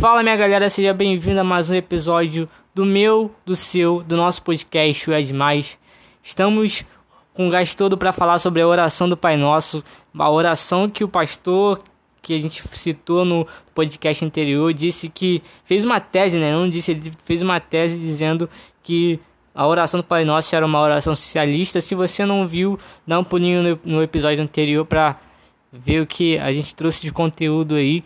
Fala minha galera, seja bem-vindo a mais um episódio do meu, do seu, do nosso podcast O É Demais. Estamos com o gás todo para falar sobre a oração do Pai Nosso, a oração que o pastor que a gente citou no podcast anterior disse que fez uma tese, né? Não disse, ele fez uma tese dizendo que a oração do Pai Nosso era uma oração socialista. Se você não viu, dá um pulinho no, no episódio anterior para ver o que a gente trouxe de conteúdo aí.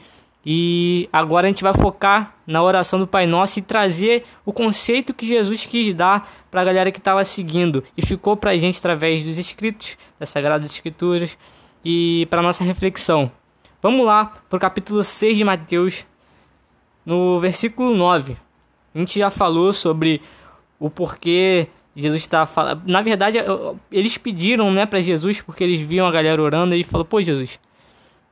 E agora a gente vai focar na oração do Pai Nosso e trazer o conceito que Jesus quis dar para a galera que estava seguindo e ficou para a gente através dos escritos, das Sagradas Escrituras e para nossa reflexão. Vamos lá para o capítulo 6 de Mateus, no versículo 9. A gente já falou sobre o porquê Jesus está falando. Na verdade, eles pediram né, para Jesus porque eles viam a galera orando e ele falou: Pô, Jesus,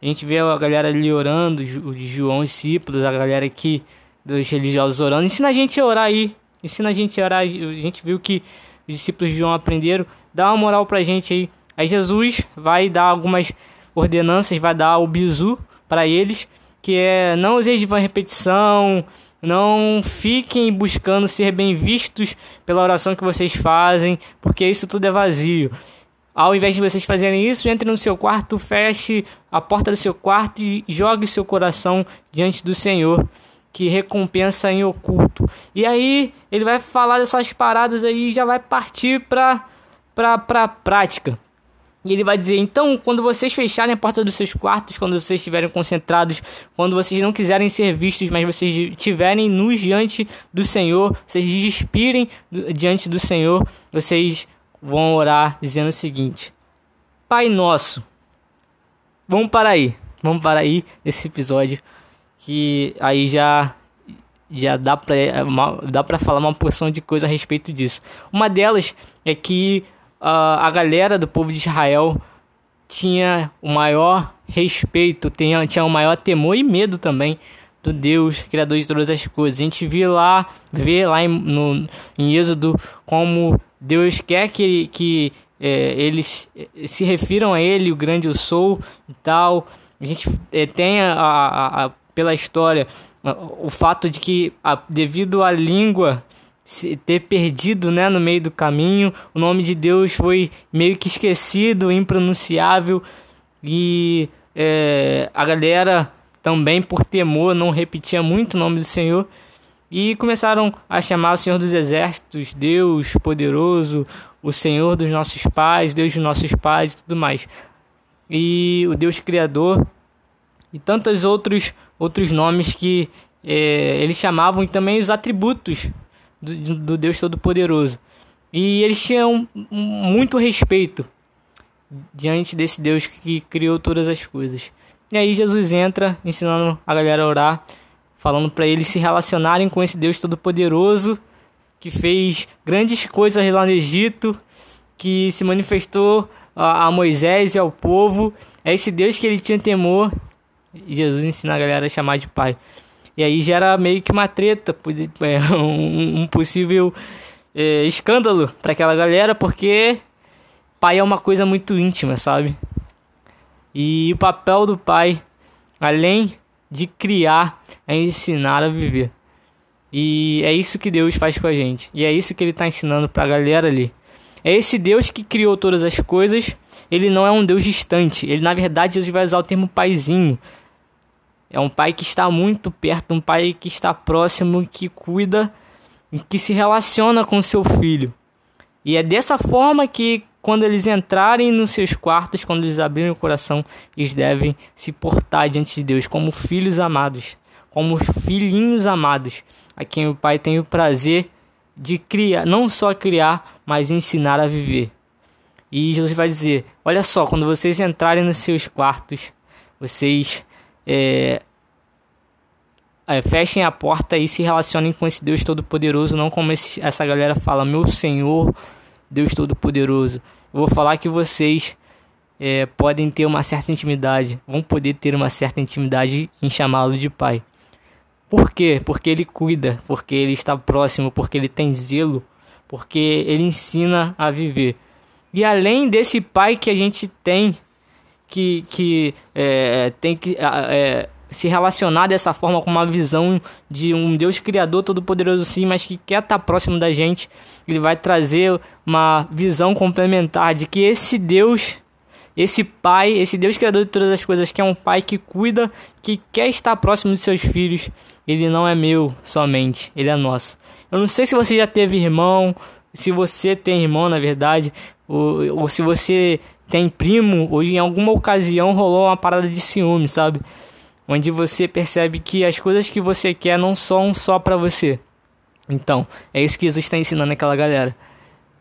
a gente vê a galera ali orando, os João discípulos, a galera aqui dos religiosos orando. Ensina a gente a orar aí. Ensina a gente a orar. A gente viu que os discípulos de João aprenderam. Dá uma moral pra gente aí. Aí Jesus vai dar algumas ordenanças, vai dar o bizu para eles, que é não useis de repetição, não fiquem buscando ser bem vistos pela oração que vocês fazem, porque isso tudo é vazio. Ao invés de vocês fazerem isso, entre no seu quarto, feche a porta do seu quarto e jogue seu coração diante do Senhor, que recompensa em oculto. E aí ele vai falar dessas paradas aí e já vai partir para para pra prática. E ele vai dizer: então, quando vocês fecharem a porta dos seus quartos, quando vocês estiverem concentrados, quando vocês não quiserem ser vistos, mas vocês estiverem nus diante do Senhor, vocês despirem diante do Senhor, vocês vão orar dizendo o seguinte: Pai Nosso. Vamos para aí, vamos para aí nesse episódio que aí já já dá para dá para falar uma porção de coisa a respeito disso. Uma delas é que uh, a galera do povo de Israel tinha o maior respeito, tinha, tinha o maior temor e medo também do Deus, Criador de todas as coisas. A gente vê lá, vê lá em, no, em Êxodo como Deus quer que, que é, eles se refiram a Ele, o grande eu sou e tal. A gente é, tem a, a, a, pela história o fato de que, devido à língua se ter perdido né, no meio do caminho. O nome de Deus foi meio que esquecido, impronunciável. E é, a galera também, por temor, não repetia muito o nome do Senhor. E começaram a chamar o Senhor dos Exércitos, Deus poderoso, o Senhor dos nossos pais, Deus dos nossos pais e tudo mais. E o Deus Criador e tantos outros, outros nomes que é, eles chamavam e também os atributos do, do Deus Todo-Poderoso. E eles tinham muito respeito diante desse Deus que criou todas as coisas. E aí Jesus entra ensinando a galera a orar, falando para eles se relacionarem com esse Deus Todo-Poderoso que fez grandes coisas lá no Egito, que se manifestou a, Moisés e ao povo. É esse Deus que ele tinha temor. E Jesus ensina a galera a chamar de Pai. E aí gera meio que uma treta, é, um, possível é, escândalo para aquela galera, porque pai é uma coisa muito íntima, sabe? E o papel do pai, além de criar, é ensinar a viver. E é isso que Deus faz com a gente. E é isso que ele está ensinando para a galera ali. É esse Deus que criou todas as coisas. Ele não é um Deus distante. Ele, na verdade, Jesus vai usar o termo paizinho. É um pai que está muito perto, um pai que está próximo, que cuida, que se relaciona com seu filho. E é dessa forma que, quando eles entrarem nos seus quartos, quando eles abrirem o coração, eles devem se portar diante de Deus como filhos amados, como filhinhos amados, a quem o pai tem o prazer de criar, não só criar, mas ensinar a viver. E Jesus vai dizer: Olha só, quando vocês entrarem nos seus quartos, vocês é, é, fechem a porta e se relacionem com esse Deus Todo-Poderoso, não como esse, essa galera fala, meu Senhor, Deus Todo-Poderoso. Vou falar que vocês é, podem ter uma certa intimidade, vão poder ter uma certa intimidade em chamá-lo de Pai. Por quê? Porque ele cuida, porque ele está próximo, porque ele tem zelo, porque ele ensina a viver. E além desse Pai que a gente tem que, que é, tem que é, se relacionar dessa forma com uma visão de um Deus criador todo-poderoso sim, mas que quer estar próximo da gente. Ele vai trazer uma visão complementar de que esse Deus esse pai, esse Deus criador de todas as coisas, que é um pai que cuida, que quer estar próximo de seus filhos, ele não é meu somente, ele é nosso. Eu não sei se você já teve irmão, se você tem irmão, na verdade, ou, ou se você tem primo, ou em alguma ocasião rolou uma parada de ciúme, sabe? Onde você percebe que as coisas que você quer não são só para você. Então, é isso que Jesus está ensinando aquela galera.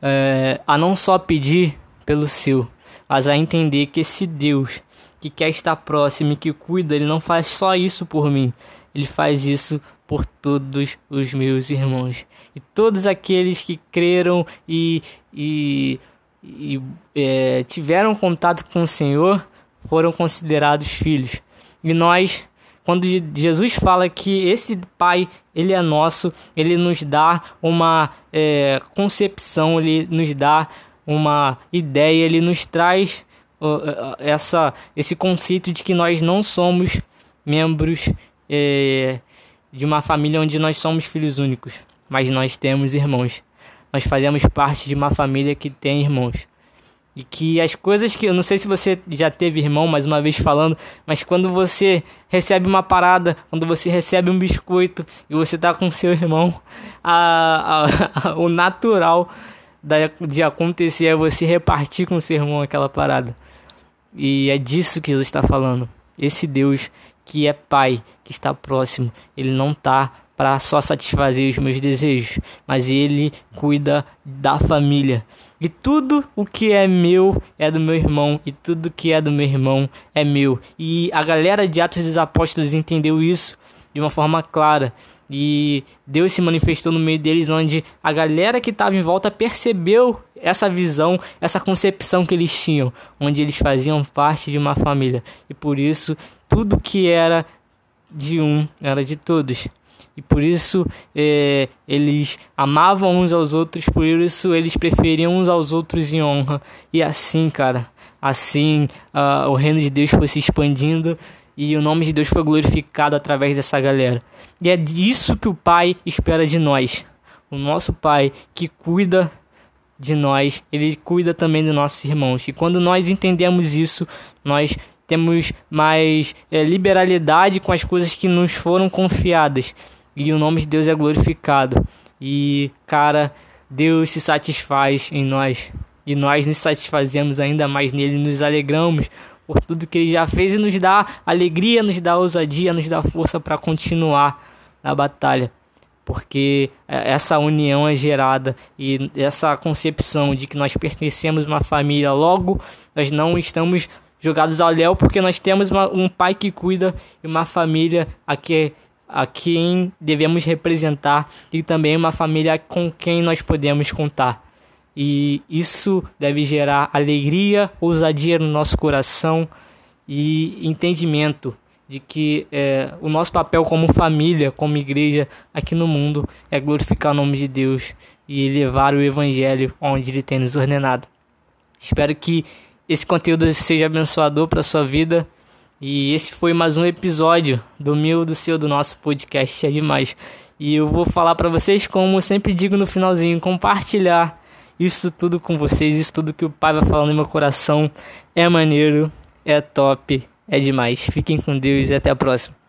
É, a não só pedir pelo seu, mas a entender que esse Deus que quer estar próximo e que cuida, ele não faz só isso por mim, ele faz isso por todos os meus irmãos e todos aqueles que creram e, e, e é, tiveram contato com o Senhor foram considerados filhos. E nós, quando Jesus fala que esse Pai ele é nosso, ele nos dá uma é, concepção, ele nos dá uma ideia, ele nos traz uh, essa, esse conceito de que nós não somos membros é, de uma família onde nós somos filhos únicos, mas nós temos irmãos. Nós fazemos parte de uma família que tem irmãos. E que as coisas que. Eu não sei se você já teve irmão, mais uma vez falando, mas quando você recebe uma parada, quando você recebe um biscoito e você tá com seu irmão, a, a, a o natural de acontecer é você repartir com seu irmão aquela parada. E é disso que Jesus está falando. Esse Deus que é Pai, que está próximo, ele não está para só satisfazer os meus desejos, mas ele cuida da família. E tudo o que é meu é do meu irmão, e tudo que é do meu irmão é meu. E a galera de Atos dos Apóstolos entendeu isso de uma forma clara. E Deus se manifestou no meio deles, onde a galera que estava em volta percebeu essa visão, essa concepção que eles tinham, onde eles faziam parte de uma família. E por isso, tudo que era de um era de todos. E por isso é, eles amavam uns aos outros, por isso eles preferiam uns aos outros em honra. E assim, cara, assim uh, o reino de Deus foi se expandindo e o nome de Deus foi glorificado através dessa galera. E é disso que o Pai espera de nós. O nosso Pai que cuida de nós, ele cuida também dos nossos irmãos. E quando nós entendemos isso, nós temos mais é, liberalidade com as coisas que nos foram confiadas. E o nome de Deus é glorificado. E, cara, Deus se satisfaz em nós. E nós nos satisfazemos ainda mais nele, nos alegramos por tudo que ele já fez e nos dá alegria, nos dá ousadia, nos dá força para continuar na batalha. Porque é, essa união é gerada e essa concepção de que nós pertencemos a uma família, logo nós não estamos jogados ao léu porque nós temos uma, um pai que cuida e uma família a, que, a quem devemos representar e também uma família com quem nós podemos contar. E isso deve gerar alegria, ousadia no nosso coração e entendimento de que é, o nosso papel como família, como igreja aqui no mundo é glorificar o nome de Deus e levar o Evangelho onde Ele tem nos ordenado. Espero que esse conteúdo seja abençoador para sua vida. E esse foi mais um episódio do meu, do seu, do nosso podcast. É demais. E eu vou falar para vocês, como eu sempre digo no finalzinho, compartilhar isso tudo com vocês, isso tudo que o Pai vai falando no meu coração é maneiro, é top, é demais. Fiquem com Deus e até a próxima.